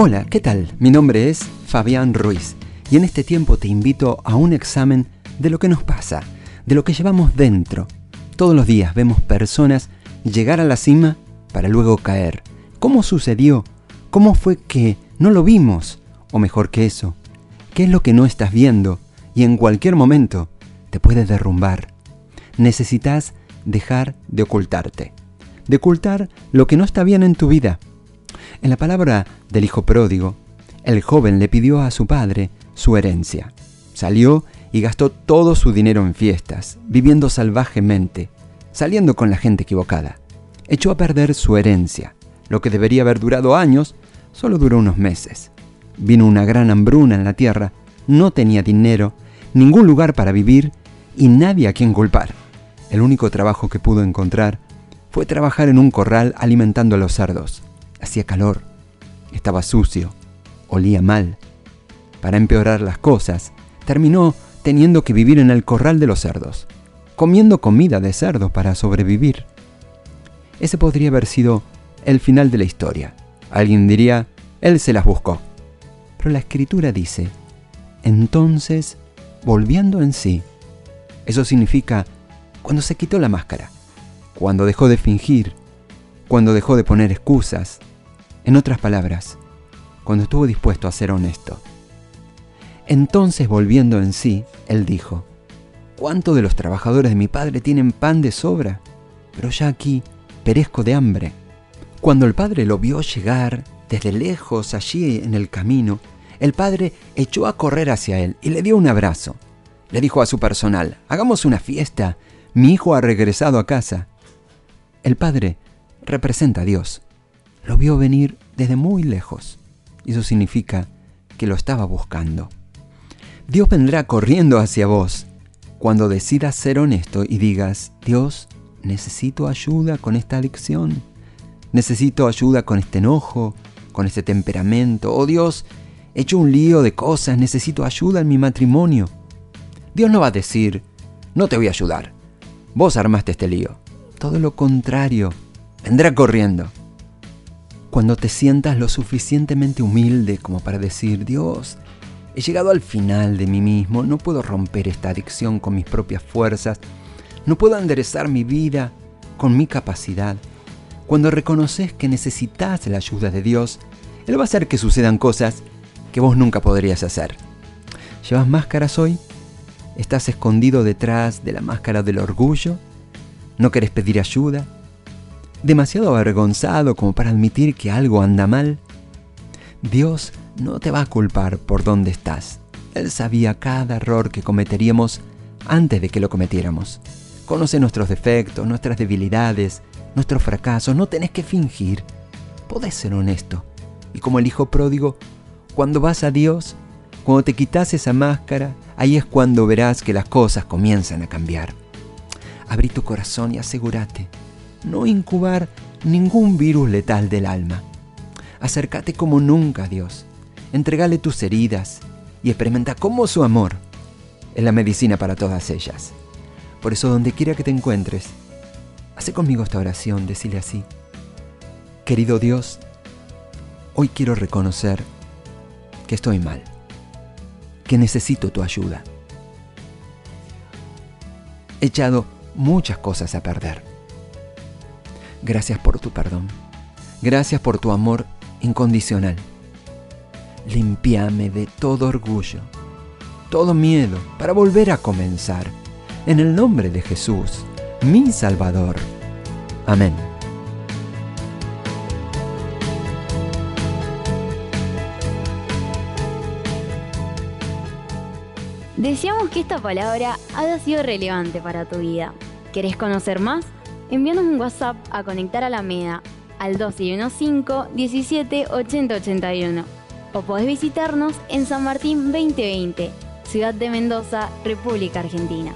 Hola, ¿qué tal? Mi nombre es Fabián Ruiz y en este tiempo te invito a un examen de lo que nos pasa, de lo que llevamos dentro. Todos los días vemos personas llegar a la cima para luego caer. ¿Cómo sucedió? ¿Cómo fue que no lo vimos? O mejor que eso, ¿qué es lo que no estás viendo? Y en cualquier momento te puede derrumbar. Necesitas dejar de ocultarte, de ocultar lo que no está bien en tu vida en la palabra del hijo pródigo, el joven le pidió a su padre su herencia. Salió y gastó todo su dinero en fiestas, viviendo salvajemente, saliendo con la gente equivocada. Echó a perder su herencia. Lo que debería haber durado años, solo duró unos meses. Vino una gran hambruna en la tierra, no tenía dinero, ningún lugar para vivir y nadie a quien culpar. El único trabajo que pudo encontrar fue trabajar en un corral alimentando a los cerdos. Hacía calor, estaba sucio, olía mal. Para empeorar las cosas, terminó teniendo que vivir en el corral de los cerdos, comiendo comida de cerdo para sobrevivir. Ese podría haber sido el final de la historia. Alguien diría, él se las buscó. Pero la escritura dice, entonces, volviendo en sí, eso significa cuando se quitó la máscara, cuando dejó de fingir, cuando dejó de poner excusas, en otras palabras, cuando estuvo dispuesto a ser honesto. Entonces, volviendo en sí, él dijo, ¿Cuántos de los trabajadores de mi padre tienen pan de sobra? Pero ya aquí perezco de hambre. Cuando el padre lo vio llegar desde lejos allí en el camino, el padre echó a correr hacia él y le dio un abrazo. Le dijo a su personal, hagamos una fiesta, mi hijo ha regresado a casa. El padre representa a Dios lo vio venir desde muy lejos. Eso significa que lo estaba buscando. Dios vendrá corriendo hacia vos cuando decidas ser honesto y digas, Dios, necesito ayuda con esta adicción, necesito ayuda con este enojo, con este temperamento, oh Dios, he hecho un lío de cosas, necesito ayuda en mi matrimonio. Dios no va a decir, no te voy a ayudar, vos armaste este lío. Todo lo contrario, vendrá corriendo cuando te sientas lo suficientemente humilde como para decir, Dios, he llegado al final de mí mismo, no puedo romper esta adicción con mis propias fuerzas, no puedo enderezar mi vida con mi capacidad. Cuando reconoces que necesitas la ayuda de Dios, Él va a hacer que sucedan cosas que vos nunca podrías hacer. ¿Llevas máscaras hoy? ¿Estás escondido detrás de la máscara del orgullo? ¿No querés pedir ayuda? Demasiado avergonzado como para admitir que algo anda mal? Dios no te va a culpar por dónde estás. Él sabía cada error que cometeríamos antes de que lo cometiéramos. Conoce nuestros defectos, nuestras debilidades, nuestros fracasos. No tenés que fingir. Podés ser honesto. Y como el hijo pródigo, cuando vas a Dios, cuando te quitas esa máscara, ahí es cuando verás que las cosas comienzan a cambiar. Abrí tu corazón y asegúrate no incubar ningún virus letal del alma. Acércate como nunca a Dios. Entregale tus heridas y experimenta cómo su amor es la medicina para todas ellas. Por eso donde quiera que te encuentres, hace conmigo esta oración, decile así. Querido Dios, hoy quiero reconocer que estoy mal, que necesito tu ayuda. He echado muchas cosas a perder Gracias por tu perdón. Gracias por tu amor incondicional. Limpiame de todo orgullo, todo miedo, para volver a comenzar. En el nombre de Jesús, mi Salvador. Amén. Deseamos que esta palabra haya sido relevante para tu vida. ¿Querés conocer más? Envíanos un WhatsApp a Conectar a la MEDA al 215 17 80 81 o podés visitarnos en San Martín 2020, Ciudad de Mendoza, República Argentina.